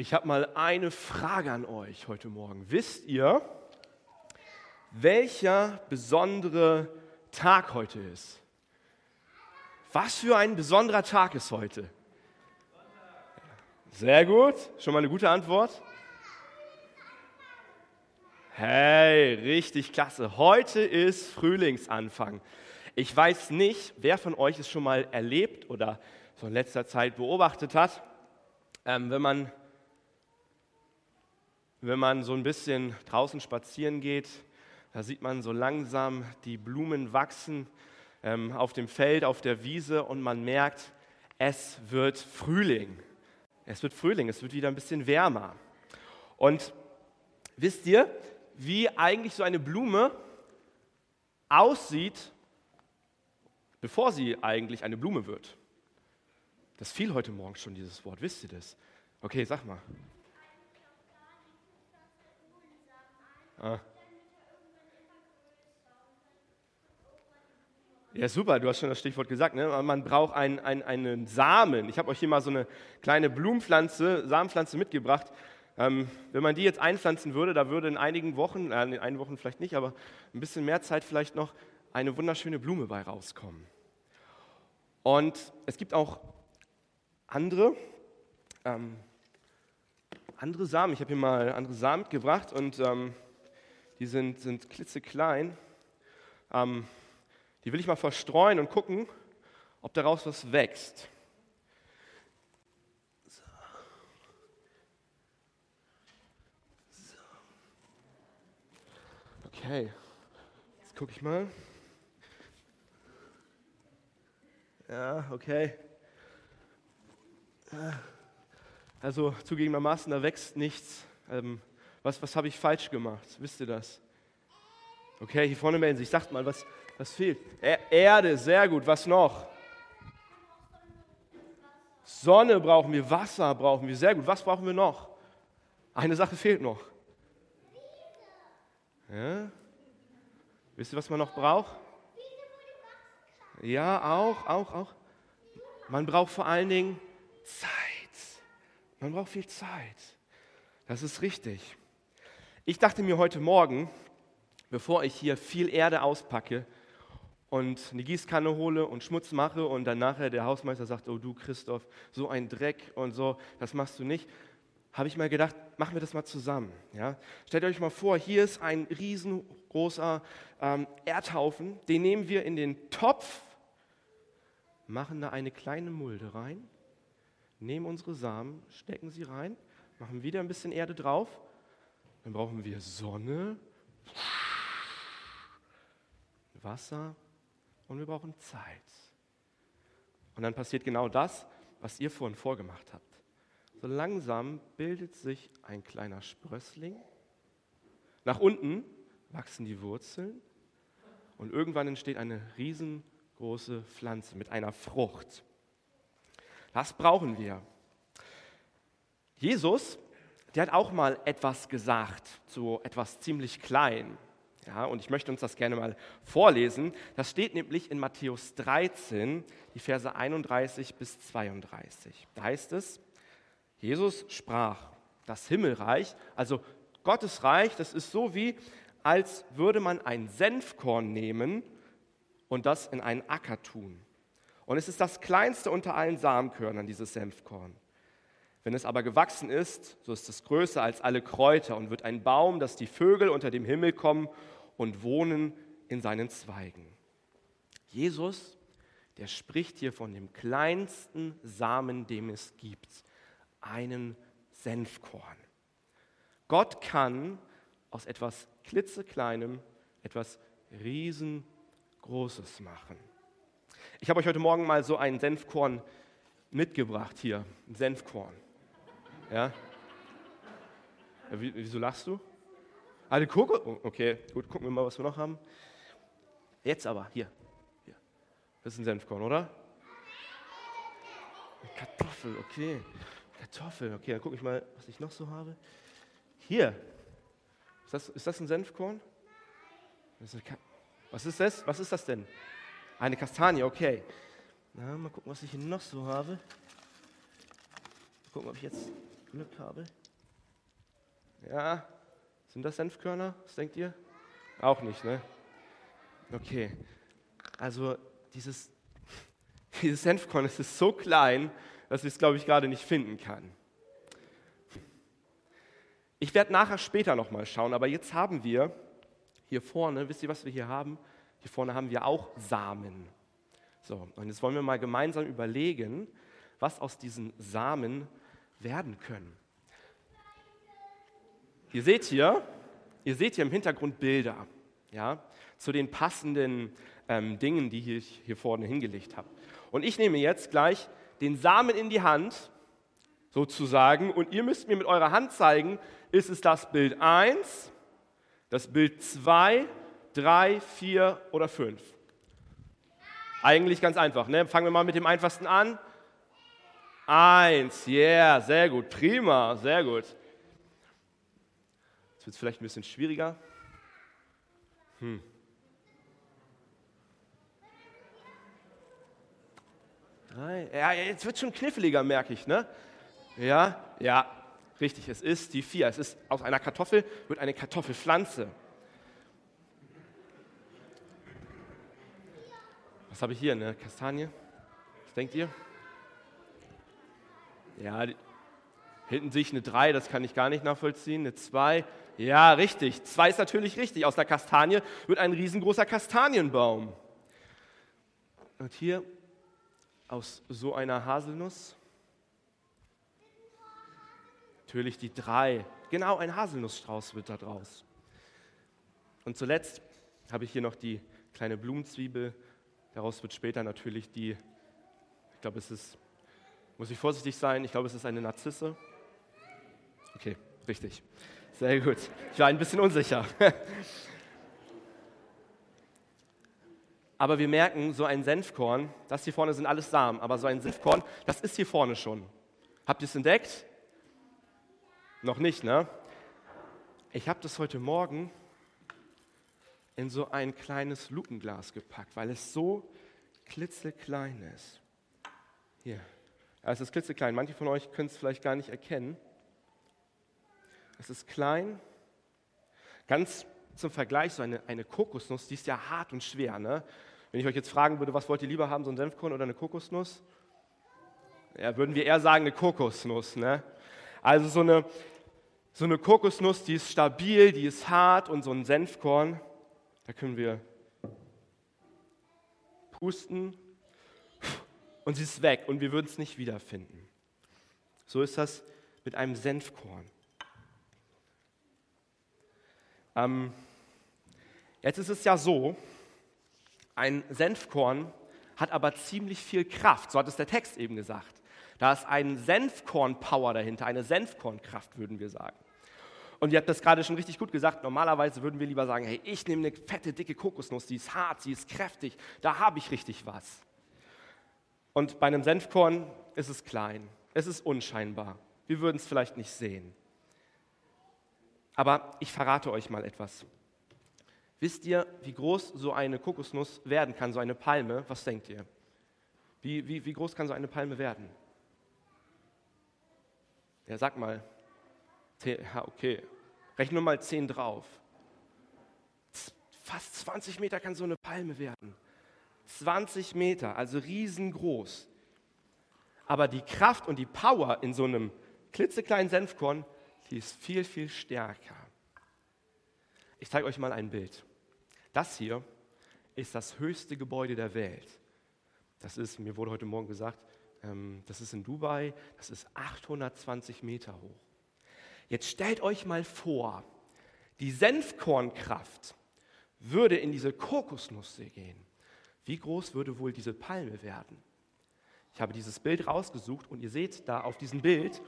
Ich habe mal eine Frage an euch heute Morgen. Wisst ihr, welcher besondere Tag heute ist? Was für ein besonderer Tag ist heute? Sehr gut, schon mal eine gute Antwort. Hey, richtig klasse. Heute ist Frühlingsanfang. Ich weiß nicht, wer von euch es schon mal erlebt oder so in letzter Zeit beobachtet hat, ähm, wenn man wenn man so ein bisschen draußen spazieren geht, da sieht man so langsam die Blumen wachsen ähm, auf dem Feld, auf der Wiese und man merkt, es wird Frühling. Es wird Frühling, es wird wieder ein bisschen wärmer. Und wisst ihr, wie eigentlich so eine Blume aussieht, bevor sie eigentlich eine Blume wird? Das fiel heute Morgen schon, dieses Wort. Wisst ihr das? Okay, sag mal. Ah. Ja, super, du hast schon das Stichwort gesagt. Ne? Man braucht einen, einen, einen Samen. Ich habe euch hier mal so eine kleine Blumenpflanze, Samenpflanze mitgebracht. Ähm, wenn man die jetzt einpflanzen würde, da würde in einigen Wochen, äh, in einigen Wochen vielleicht nicht, aber ein bisschen mehr Zeit vielleicht noch eine wunderschöne Blume bei rauskommen. Und es gibt auch andere, ähm, andere Samen. Ich habe hier mal andere Samen mitgebracht und ähm, die sind, sind klitzeklein. Ähm, die will ich mal verstreuen und gucken, ob daraus was wächst. So. So. Okay, jetzt gucke ich mal. Ja, okay. Also zugegebenermaßen, da wächst nichts. Ähm, was, was habe ich falsch gemacht? Wisst ihr das? Okay, hier vorne melden sich. Sagt mal, was, was fehlt? Erde, sehr gut. Was noch? Sonne brauchen wir, Wasser brauchen wir, sehr gut. Was brauchen wir noch? Eine Sache fehlt noch. Ja? Wisst ihr, was man noch braucht? Ja, auch, auch, auch. Man braucht vor allen Dingen Zeit. Man braucht viel Zeit. Das ist richtig. Ich dachte mir heute Morgen, bevor ich hier viel Erde auspacke und eine Gießkanne hole und Schmutz mache und dann nachher der Hausmeister sagt, oh du Christoph, so ein Dreck und so, das machst du nicht, habe ich mal gedacht, machen wir das mal zusammen. Ja? Stellt euch mal vor, hier ist ein riesengroßer ähm, Erdhaufen, den nehmen wir in den Topf, machen da eine kleine Mulde rein, nehmen unsere Samen, stecken sie rein, machen wieder ein bisschen Erde drauf dann brauchen wir Sonne, Wasser und wir brauchen Zeit. Und dann passiert genau das, was ihr vorhin vorgemacht habt. So langsam bildet sich ein kleiner Sprössling. Nach unten wachsen die Wurzeln und irgendwann entsteht eine riesengroße Pflanze mit einer Frucht. Das brauchen wir. Jesus der hat auch mal etwas gesagt zu etwas ziemlich klein. Ja, und ich möchte uns das gerne mal vorlesen. Das steht nämlich in Matthäus 13, die Verse 31 bis 32. Da heißt es, Jesus sprach, das Himmelreich, also Gottes Reich, das ist so wie, als würde man ein Senfkorn nehmen und das in einen Acker tun. Und es ist das kleinste unter allen Samenkörnern, dieses Senfkorn. Wenn es aber gewachsen ist, so ist es größer als alle Kräuter und wird ein Baum, dass die Vögel unter dem Himmel kommen und wohnen in seinen Zweigen. Jesus, der spricht hier von dem kleinsten Samen, dem es gibt, einen Senfkorn. Gott kann aus etwas klitzekleinem etwas riesengroßes machen. Ich habe euch heute Morgen mal so ein Senfkorn mitgebracht hier, ein Senfkorn. Ja? ja wieso lachst du? Eine Kugel? Oh, okay, gut, gucken wir mal, was wir noch haben. Jetzt aber, hier. hier. Das ist ein Senfkorn, oder? Eine Kartoffel, okay. Kartoffel, okay, dann gucke ich mal, was ich noch so habe. Hier. Ist das, ist das ein Senfkorn? Das ist was ist das? Was ist das denn? Eine Kastanie, okay. Na, mal gucken, was ich hier noch so habe. Mal gucken, ob ich jetzt Glück habe. Ja, sind das Senfkörner? Was denkt ihr? Auch nicht, ne? Okay, also dieses, dieses Senfkorn es ist so klein, dass ich es, glaube ich, gerade nicht finden kann. Ich werde nachher später nochmal schauen, aber jetzt haben wir hier vorne, wisst ihr, was wir hier haben? Hier vorne haben wir auch Samen. So, und jetzt wollen wir mal gemeinsam überlegen, was aus diesen Samen werden können. Ihr seht hier, ihr seht hier im Hintergrund Bilder, ja, zu den passenden ähm, Dingen, die ich hier vorne hingelegt habe. Und ich nehme jetzt gleich den Samen in die Hand, sozusagen, und ihr müsst mir mit eurer Hand zeigen, ist es das Bild 1, das Bild 2, 3, 4 oder 5? Eigentlich ganz einfach. Ne? Fangen wir mal mit dem einfachsten an. Eins, yeah, sehr gut, prima, sehr gut. Jetzt wird es vielleicht ein bisschen schwieriger. Hm. Drei. Ja, jetzt wird es schon kniffliger, merke ich, ne? Ja, ja, richtig, es ist die vier. Es ist aus einer Kartoffel wird eine Kartoffelpflanze. Was habe ich hier, eine Kastanie? Was denkt ihr? Ja, hinten sehe ich eine 3, das kann ich gar nicht nachvollziehen. Eine 2, ja, richtig. 2 ist natürlich richtig. Aus der Kastanie wird ein riesengroßer Kastanienbaum. Und hier aus so einer Haselnuss. Natürlich die 3. Genau, ein Haselnussstrauß wird da draus. Und zuletzt habe ich hier noch die kleine Blumenzwiebel. Daraus wird später natürlich die, ich glaube, es ist muss ich vorsichtig sein? Ich glaube, es ist eine Narzisse. Okay, richtig. Sehr gut. Ich war ein bisschen unsicher. Aber wir merken, so ein Senfkorn, das hier vorne sind alles Samen, aber so ein Senfkorn, das ist hier vorne schon. Habt ihr es entdeckt? Noch nicht, ne? Ich habe das heute Morgen in so ein kleines Lupenglas gepackt, weil es so klitzeklein ist. Hier, es ist klitzeklein. Manche von euch können es vielleicht gar nicht erkennen. Es ist klein. Ganz zum Vergleich, so eine, eine Kokosnuss, die ist ja hart und schwer. Ne? Wenn ich euch jetzt fragen würde, was wollt ihr lieber haben, so ein Senfkorn oder eine Kokosnuss? Ja, würden wir eher sagen, eine Kokosnuss. Ne? Also so eine, so eine Kokosnuss, die ist stabil, die ist hart und so ein Senfkorn, da können wir pusten und sie ist weg und wir würden es nicht wiederfinden. So ist das mit einem Senfkorn. Ähm, jetzt ist es ja so, ein Senfkorn hat aber ziemlich viel Kraft, so hat es der Text eben gesagt. Da ist ein Senfkorn-Power dahinter, eine Senfkornkraft, würden wir sagen. Und ihr habt das gerade schon richtig gut gesagt. Normalerweise würden wir lieber sagen, hey, ich nehme eine fette, dicke Kokosnuss, die ist hart, sie ist kräftig, da habe ich richtig was. Und bei einem Senfkorn ist es klein, es ist unscheinbar. Wir würden es vielleicht nicht sehen. Aber ich verrate euch mal etwas. Wisst ihr, wie groß so eine Kokosnuss werden kann, so eine Palme? Was denkt ihr? Wie, wie, wie groß kann so eine Palme werden? Ja, sag mal. Ja, okay. Rechne nur mal 10 drauf. Fast 20 Meter kann so eine Palme werden. 20 Meter, also riesengroß. Aber die Kraft und die Power in so einem klitzekleinen Senfkorn, die ist viel, viel stärker. Ich zeige euch mal ein Bild. Das hier ist das höchste Gebäude der Welt. Das ist, mir wurde heute Morgen gesagt, ähm, das ist in Dubai, das ist 820 Meter hoch. Jetzt stellt euch mal vor, die Senfkornkraft würde in diese Kokosnuss gehen wie groß würde wohl diese Palme werden? Ich habe dieses Bild rausgesucht und ihr seht da auf diesem Bild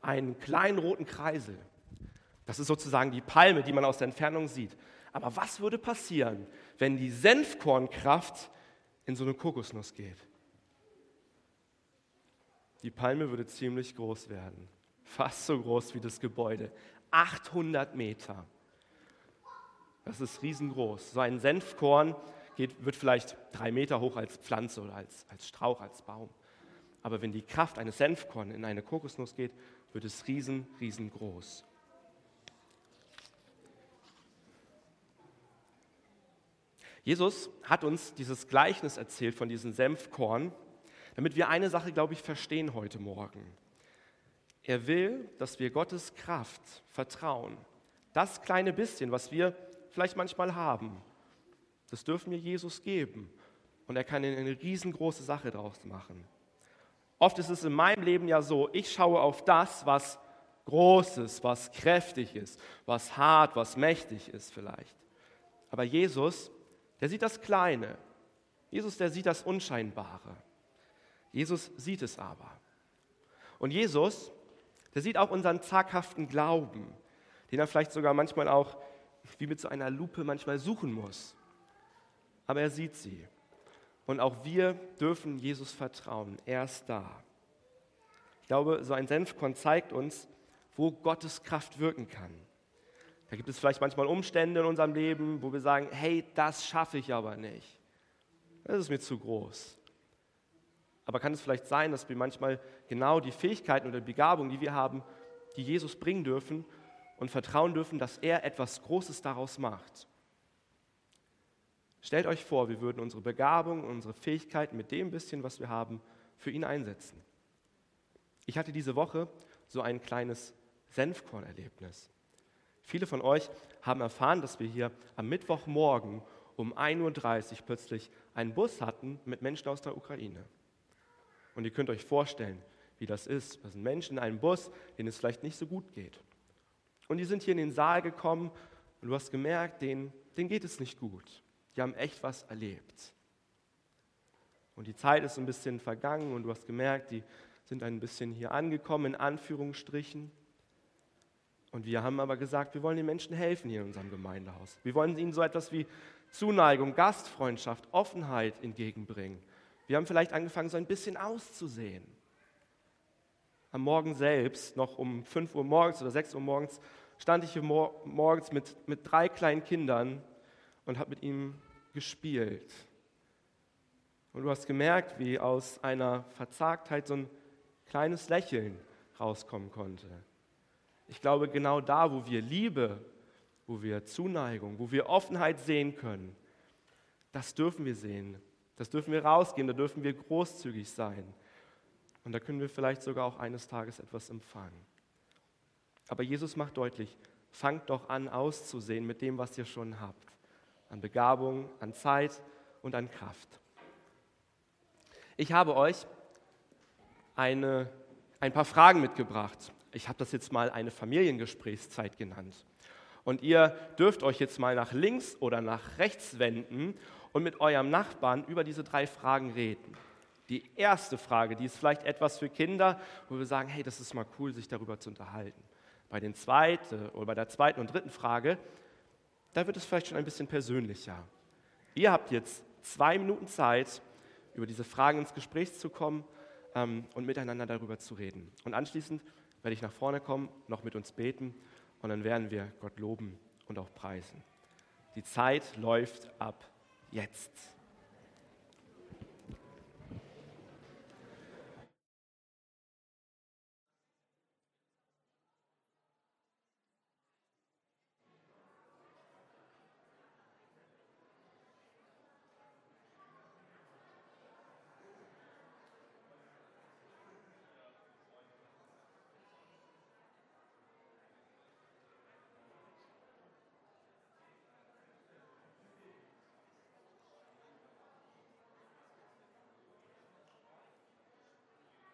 einen kleinen roten Kreisel. Das ist sozusagen die Palme, die man aus der Entfernung sieht. Aber was würde passieren, wenn die Senfkornkraft in so eine Kokosnuss geht? Die Palme würde ziemlich groß werden. Fast so groß wie das Gebäude. 800 Meter. Das ist riesengroß. So ein Senfkorn geht, wird vielleicht drei Meter hoch als Pflanze oder als, als Strauch, als Baum. Aber wenn die Kraft eines Senfkorn in eine Kokosnuss geht, wird es riesen, riesengroß. Jesus hat uns dieses Gleichnis erzählt von diesem Senfkorn, damit wir eine Sache, glaube ich, verstehen heute Morgen. Er will, dass wir Gottes Kraft vertrauen. Das kleine bisschen, was wir vielleicht manchmal haben, das dürfen wir Jesus geben. Und er kann eine riesengroße Sache daraus machen. Oft ist es in meinem Leben ja so, ich schaue auf das, was groß ist, was kräftig ist, was hart, was mächtig ist vielleicht. Aber Jesus, der sieht das Kleine. Jesus, der sieht das Unscheinbare. Jesus sieht es aber. Und Jesus, der sieht auch unseren zaghaften Glauben, den er vielleicht sogar manchmal auch wie mit so einer Lupe manchmal suchen muss. Aber er sieht sie. Und auch wir dürfen Jesus vertrauen. Er ist da. Ich glaube, so ein Senfkorn zeigt uns, wo Gottes Kraft wirken kann. Da gibt es vielleicht manchmal Umstände in unserem Leben, wo wir sagen, hey, das schaffe ich aber nicht. Das ist mir zu groß. Aber kann es vielleicht sein, dass wir manchmal genau die Fähigkeiten oder Begabungen, die wir haben, die Jesus bringen dürfen und vertrauen dürfen, dass er etwas Großes daraus macht. Stellt euch vor, wir würden unsere Begabung, unsere Fähigkeiten mit dem bisschen, was wir haben, für ihn einsetzen. Ich hatte diese Woche so ein kleines Senfkornerlebnis. Viele von euch haben erfahren, dass wir hier am Mittwochmorgen um 1.30 Uhr plötzlich einen Bus hatten mit Menschen aus der Ukraine. Und ihr könnt euch vorstellen, wie das ist. Das sind Menschen in einem Bus, denen es vielleicht nicht so gut geht. Und die sind hier in den Saal gekommen und du hast gemerkt, denen, denen geht es nicht gut. Die haben echt was erlebt. Und die Zeit ist ein bisschen vergangen und du hast gemerkt, die sind ein bisschen hier angekommen, in Anführungsstrichen. Und wir haben aber gesagt, wir wollen den Menschen helfen hier in unserem Gemeindehaus. Wir wollen ihnen so etwas wie Zuneigung, Gastfreundschaft, Offenheit entgegenbringen. Wir haben vielleicht angefangen, so ein bisschen auszusehen. Am Morgen selbst, noch um 5 Uhr morgens oder 6 Uhr morgens, stand ich hier morgens mit, mit drei kleinen Kindern und habe mit ihnen gespielt. Und du hast gemerkt, wie aus einer Verzagtheit so ein kleines Lächeln rauskommen konnte. Ich glaube, genau da, wo wir Liebe, wo wir Zuneigung, wo wir Offenheit sehen können, das dürfen wir sehen. Das dürfen wir rausgehen, da dürfen wir großzügig sein. Und da können wir vielleicht sogar auch eines Tages etwas empfangen. Aber Jesus macht deutlich, fangt doch an auszusehen mit dem, was ihr schon habt. An Begabung, an Zeit und an Kraft. Ich habe euch eine, ein paar Fragen mitgebracht. Ich habe das jetzt mal eine Familiengesprächszeit genannt. Und ihr dürft euch jetzt mal nach links oder nach rechts wenden und mit eurem Nachbarn über diese drei Fragen reden. Die erste Frage, die ist vielleicht etwas für Kinder, wo wir sagen, hey, das ist mal cool, sich darüber zu unterhalten. Bei, den zweite, oder bei der zweiten und dritten Frage, da wird es vielleicht schon ein bisschen persönlicher. Ihr habt jetzt zwei Minuten Zeit, über diese Fragen ins Gespräch zu kommen ähm, und miteinander darüber zu reden. Und anschließend werde ich nach vorne kommen, noch mit uns beten und dann werden wir Gott loben und auch preisen. Die Zeit läuft ab jetzt.